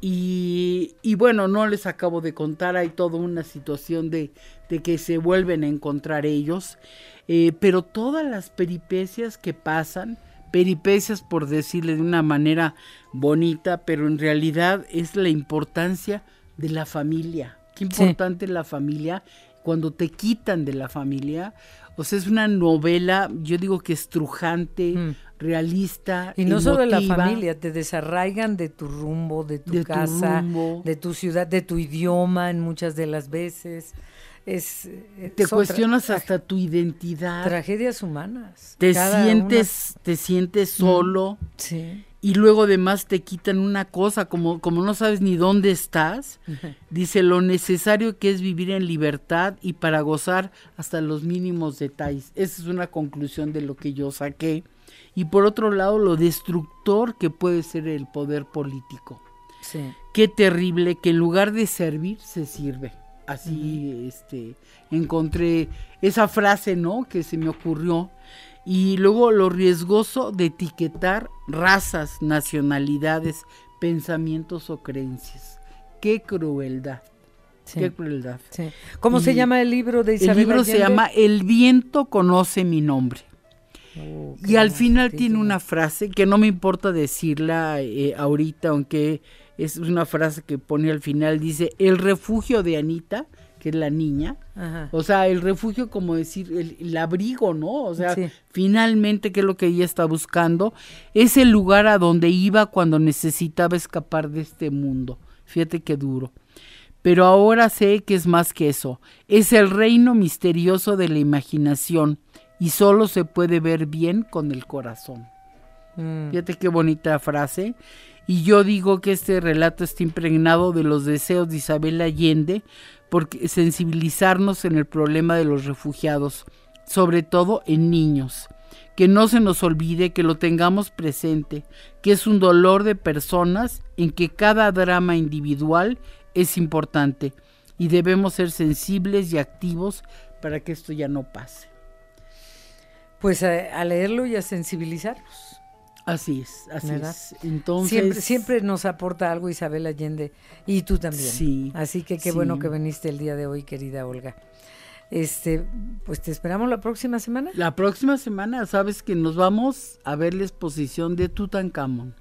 y, y bueno no les acabo de contar hay toda una situación de, de que se vuelven a encontrar ellos eh, pero todas las peripecias que pasan peripecias por decirle de una manera bonita pero en realidad es la importancia de la familia. Qué importante la familia cuando te quitan de la familia o sea, es una novela, yo digo que estrujante, realista. Mm. Y no solo de la emotiva. familia, te desarraigan de tu rumbo, de tu De tu casa, rumbo. de tu ciudad, de tu idioma en muchas de las veces. Es, Te cuestionas hasta tu identidad. tragedias humanas. te sientes, te sientes solo. Sí. Y luego además te quitan una cosa, como, como no sabes ni dónde estás, dice lo necesario que es vivir en libertad y para gozar hasta los mínimos detalles. Esa es una conclusión de lo que yo saqué. Y por otro lado, lo destructor que puede ser el poder político. Sí. Qué terrible que en lugar de servir, se sirve. Así, este, encontré esa frase, ¿no? Que se me ocurrió. Y luego lo riesgoso de etiquetar razas, nacionalidades, pensamientos o creencias. Qué crueldad. Sí. Qué crueldad. Sí. ¿Cómo se llama el libro de Isabel El libro se llama El viento conoce mi nombre. Oh, Y al final tiene una frase que no me importa decirla eh, ahorita, aunque es una frase que pone al final, dice, el refugio de Anita, que es la niña, Ajá. o sea, el refugio como decir, el, el abrigo, ¿no? O sea, Sí. finalmente, que es lo que ella está buscando, es el lugar a donde iba cuando necesitaba escapar de este mundo. Fíjate qué duro. Pero ahora sé que es más que eso. Es el reino misterioso de la imaginación y solo se puede ver bien con el corazón. Mm. Fíjate qué bonita frase. Y yo digo que este relato está impregnado de los deseos de Isabel Allende porque sensibilizarnos en el problema de los refugiados, sobre todo en niños. Que no se nos olvide que lo tengamos presente, que es un dolor de personas en que cada drama individual es importante y debemos ser sensibles y activos para que esto ya no pase. Pues a, a leerlo y a sensibilizarnos. Así es, así es. Entonces siempre, siempre, nos aporta algo Isabel Allende y tú también. Sí. Así que qué bueno que viniste el día de hoy, querida Olga. Este, pues te esperamos la próxima semana. La próxima semana, sabes que nos vamos a ver la exposición de Tutankamón.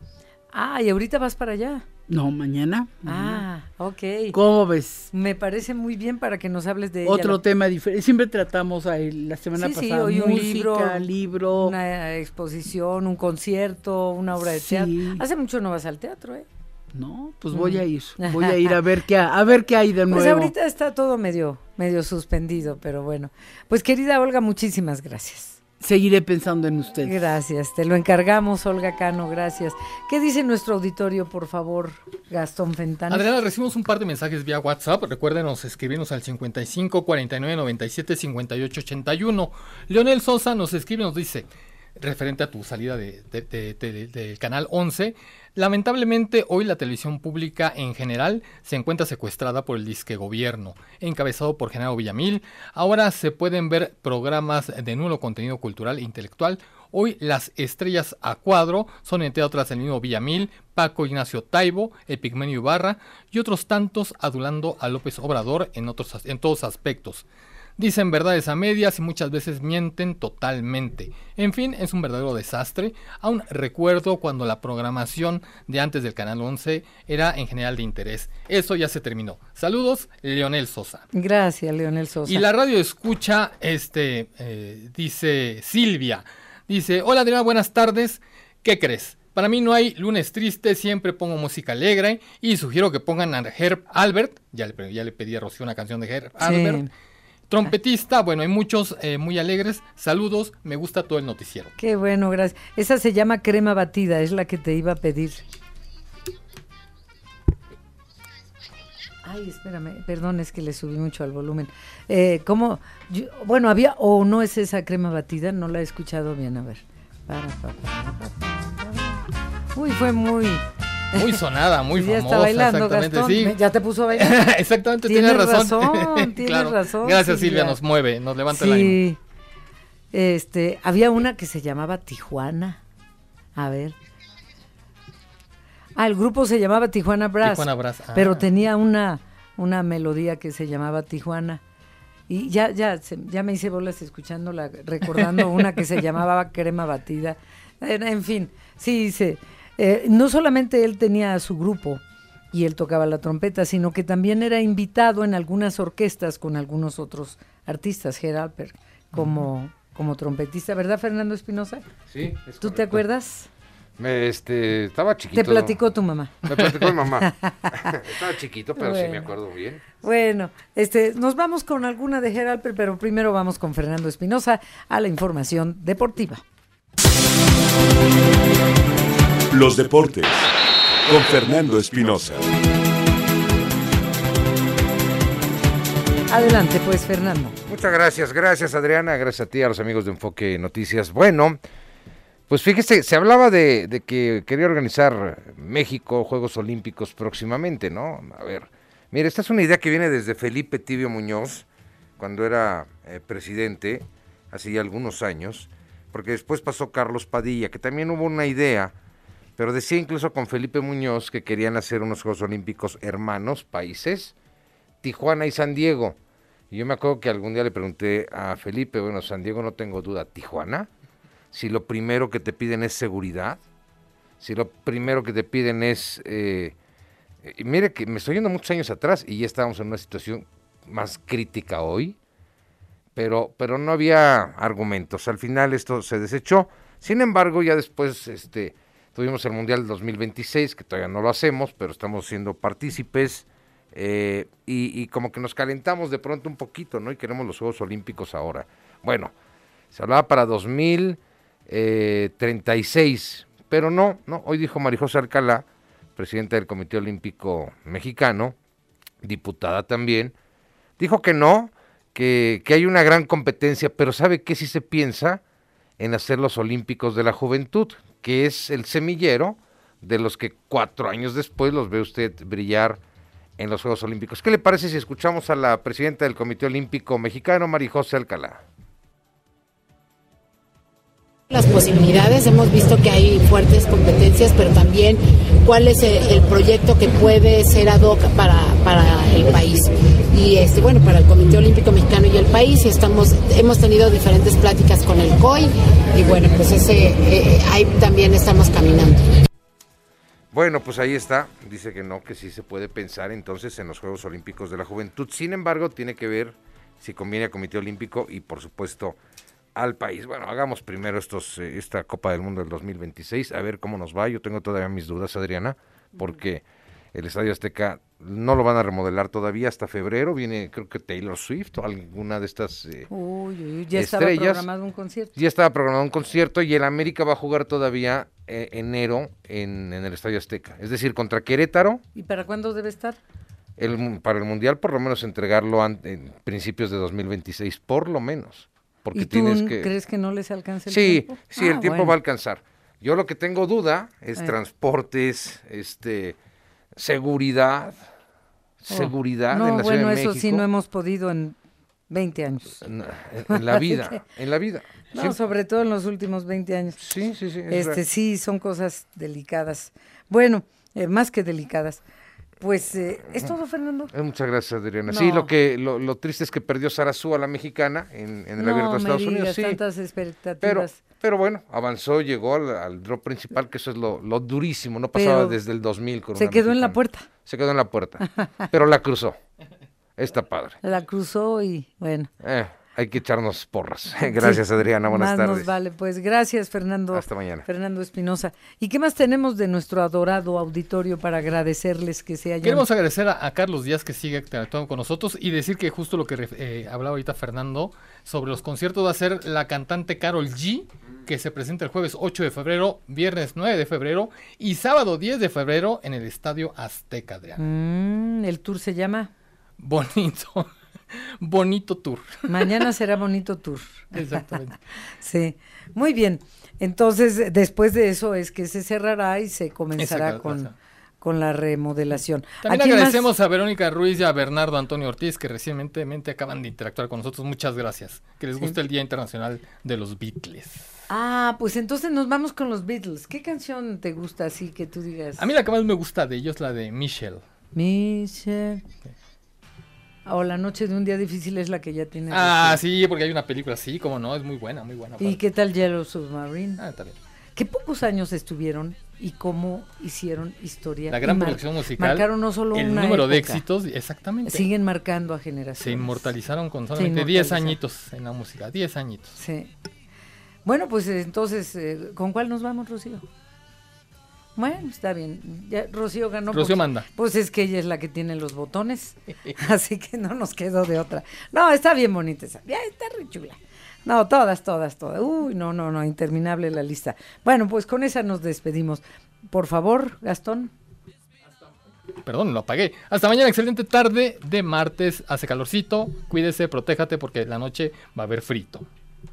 Ah, y ahorita vas para allá. No, mañana. Ah, ok. ¿Cómo ves? Me parece muy bien para que nos hables de Otro tema diferente. Siempre tratamos ahí, la semana pasada hoy un música, libro, una exposición, un concierto, una obra de teatro. Hace mucho no vas al teatro, ¿eh? No, pues voy a ir. Voy a ir a ver qué a ver qué hay de pues nuevo. Pues ahorita está todo medio medio suspendido, pero bueno. Pues querida Olga, muchísimas gracias seguiré pensando en usted. Gracias, te lo encargamos, Olga Cano, gracias. ¿Qué dice nuestro auditorio, por favor, Gastón Fentana? Adriana, recibimos un par de mensajes vía WhatsApp. Recuérdenos escribirnos al 55 49 97 58 81. Leonel Sosa nos escribe, nos dice, referente a tu salida del de, canal 11, Lamentablemente, hoy la televisión pública en general se encuentra secuestrada por el disque gobierno, encabezado por Genaro Villamil. Ahora se pueden ver programas de nulo contenido cultural e intelectual. Hoy las estrellas a cuadro son entre otras el mismo Villamil, Paco Ignacio Taibo, Epigmenio Ibarra y otros tantos adulando a López Obrador en, otros, en todos aspectos. Dicen verdades a medias y muchas veces mienten totalmente. En fin, es un verdadero desastre. Aún recuerdo cuando la programación de antes del Canal 11 era en general de interés. Eso ya se terminó. Saludos, Leonel Sosa. Gracias, Leonel Sosa. Y la radio escucha, este, eh, dice Silvia. Dice, hola Adriana, buenas tardes. ¿Qué crees? Para mí no hay lunes triste, siempre pongo música alegre y sugiero que pongan a Herb Albert, ya le, ya le pedí a Rocío una canción de Herb Albert, Trompetista, bueno, hay muchos eh, muy alegres. Saludos, me gusta todo el noticiero. Qué bueno, gracias. Esa se llama crema batida, es la que te iba a pedir. Ay, espérame, perdón, es que le subí mucho al volumen. Eh, ¿Cómo? bueno, había, o no es esa crema batida, no la he escuchado bien, a ver. Uy, fue muy, muy sonada, muy famosa. Ya está bailando, exactamente, sí. Ya te puso a bailar. exactamente, tienes, razón. tienes razón. Gracias, Silvia. nos mueve, nos levanta el ánimo. Este, había una que se llamaba Tijuana. A ver. Ah, el grupo se llamaba Tijuana Brass. Tijuana Brass. Ah. Pero tenía una, una melodía que se llamaba Tijuana. Y ya, ya, ya me hice bolas escuchándola, recordando una que se llamaba Crema Batida. En, fin, sí, se, eh, no solamente él tenía su grupo y él tocaba la trompeta, sino que también era invitado en algunas orquestas con algunos otros artistas, Geralper, como, como trompetista, ¿verdad, Fernando Espinosa? Sí. ¿Tú te acuerdas? Me, este, estaba chiquito. Te platicó tu mamá. Me platicó mi mamá. estaba chiquito, pero sí me acuerdo bien. Bueno, este, nos vamos con alguna de Geralper, pero primero vamos con Fernando Espinosa a la información deportiva. Los deportes con Fernando Espinosa. Adelante, pues, Fernando. Muchas gracias, gracias, Adriana. Gracias a ti, a los amigos de Enfoque Noticias. Bueno, pues fíjese, se hablaba de, de que quería organizar México Juegos Olímpicos próximamente, ¿no? A ver, mire, esta es una idea que viene desde Felipe Tibio Muñoz, cuando era eh, presidente, hace ya algunos años, porque después pasó Carlos Padilla, que también hubo una idea pero decía incluso con Felipe Muñoz que querían hacer unos Juegos Olímpicos hermanos, países, Tijuana y San Diego. Y yo me acuerdo que algún día le pregunté a Felipe, bueno, San Diego no tengo duda, Tijuana, si lo primero que te piden es seguridad, si lo primero que te piden es... Eh, y mire que me estoy yendo muchos años atrás y ya estábamos en una situación más crítica hoy, pero, pero no había argumentos. Al final esto se desechó. Sin embargo, ya después este, Tuvimos el Mundial 2026, que todavía no lo hacemos, pero estamos siendo partícipes. Eh, y, como que nos calentamos de pronto un poquito, ¿no? Y queremos los Juegos Olímpicos ahora. Bueno, se hablaba para 2036, pero no, no. Hoy dijo Marijosa Alcalá, presidenta del Comité Olímpico Mexicano, diputada también, dijo que no, que, que hay una gran competencia, pero ¿sabe qué si se piensa? En hacer los Olímpicos de la Juventud, que es el semillero de los que cuatro años después los ve usted brillar en los Juegos Olímpicos. ¿Qué le parece si escuchamos a la presidenta del Comité Olímpico Mexicano, María José Alcalá? Las posibilidades, hemos visto que hay fuertes competencias, pero también cuál es el, proyecto que puede ser ad hoc para, para el país. Y este, bueno, para el Comité Olímpico Mexicano y el país, estamos, hemos tenido diferentes pláticas con el COI, y bueno, pues ese, eh, ahí también estamos caminando. Bueno, pues ahí está. Dice que no, que sí se puede pensar entonces en los Juegos Olímpicos de la Juventud. Sin embargo, tiene que ver si conviene al Comité Olímpico y, por supuesto, al país. Bueno, hagamos primero estos, eh, esta Copa del Mundo del 2026, a ver cómo nos va. Yo tengo todavía mis dudas, Adriana, porque el Estadio Azteca no lo van a remodelar todavía hasta febrero. Viene, creo que Taylor Swift o alguna de estas eh, uy, ya estaba programado un concierto. Ya estaba programado un concierto y el América va a jugar todavía eh, enero en, el Estadio Azteca. Es decir, contra Querétaro. ¿Y para cuándo debe estar? El, para el Mundial, por lo menos entregarlo en principios de 2026, por lo menos. Porque ¿Y tú tienes que... crees que no les alcance el tiempo? Sí, sí, el ah, tiempo va a alcanzar. Yo lo que tengo duda es eh. transportes, este, seguridad, oh. seguridad en la Ciudad de México. eso sí no hemos podido en 20 años. En, la vida, en la vida. No, sobre todo en los últimos 20 años. Sí, sí, sí. Este, sí, son cosas delicadas. Bueno, eh, más que delicadas. Pues eh, es todo, Fernando. Eh, muchas gracias, Adriana. Sí, lo que lo, triste es que perdió Sarazúa, la mexicana, en, el abierto de Estados Unidos. Sí, tantas expectativas. Pero, pero bueno, avanzó, llegó al, drop principal, que eso es lo, durísimo. No pasaba desde el 2000 con Se quedó en la puerta. Se quedó en la puerta. pero la cruzó. Está padre. La cruzó y bueno. Eh, hay que echarnos porras. Gracias, Adriana. Buenas más tardes. Nos vale, pues gracias, Fernando. Hasta mañana. Fernando Espinosa. ¿Y qué más tenemos de nuestro adorado auditorio para agradecerles que se hayan... Queremos agradecer a, Carlos Díaz que sigue actuando con nosotros y decir que justo lo que eh, hablaba ahorita Fernando sobre los conciertos va a ser la cantante Carol G que se presenta el jueves 8 de febrero, viernes 9 de febrero y sábado 10 de febrero en el Estadio Azteca, Adriana. Mm, el tour se llama... Bonito. Bonito tour. Mañana será bonito tour. Exactamente. sí, muy bien. Entonces, después de eso es que se cerrará y se comenzará con, con la remodelación. También agradecemos a Verónica Ruiz y a Bernardo Antonio Ortiz que recientemente acaban de interactuar con nosotros. Muchas gracias. Que les guste el Día Internacional de los Beatles. Ah, pues entonces nos vamos con los Beatles. ¿Qué canción te gusta así que tú digas? A mí la que más me gusta de ellos es la de Michelle. Michelle. O La Noche de un Día Difícil es la que ya tiene. Ah, sí, porque hay una película así, como no, es muy buena, muy buena. ¿Y qué tal Yellow Submarine? Ah, está bien. Qué pocos años estuvieron y cómo hicieron historia. La gran producción musical. Marcaron no solo el número de éxitos, exactamente. Siguen marcando a generaciones. Se inmortalizaron con solamente 10 añitos en la música, 10 añitos. Sí. Bueno, pues entonces, eh, ¿con cuál nos vamos, Rocío? Bueno, está bien. Ya, Rocío ganó. Rocío manda. Pues es que ella es la que tiene los botones. así que no nos quedó de otra. No, está bien bonita esa. Ya está re chula. No, todas, todas, todas. Uy, no, no, no, interminable la lista. Bueno, pues con esa nos despedimos. Por favor, Gastón. Perdón, lo apagué. Hasta mañana, excelente tarde de martes. Hace calorcito. Cuídese, protéjate porque la noche va a haber frito.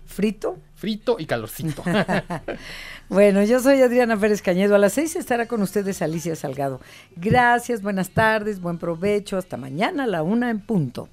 ¿Frito? Frito y calorcito. bueno, yo soy Adriana Pérez Cañedo. A las seis estará con ustedes Alicia Salgado. Gracias, buenas tardes, buen provecho. Hasta mañana a la una en punto.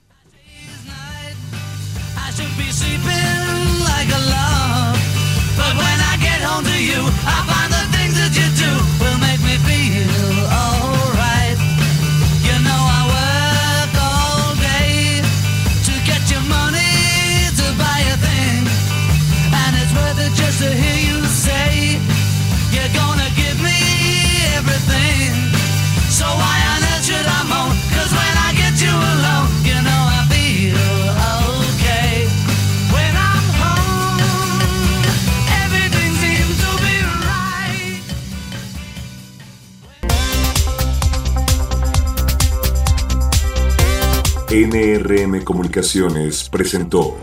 NRM Comunicaciones presentó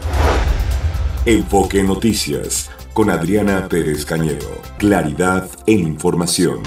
Enfoque Noticias con Adriana Pérez Cañedo. Claridad en información.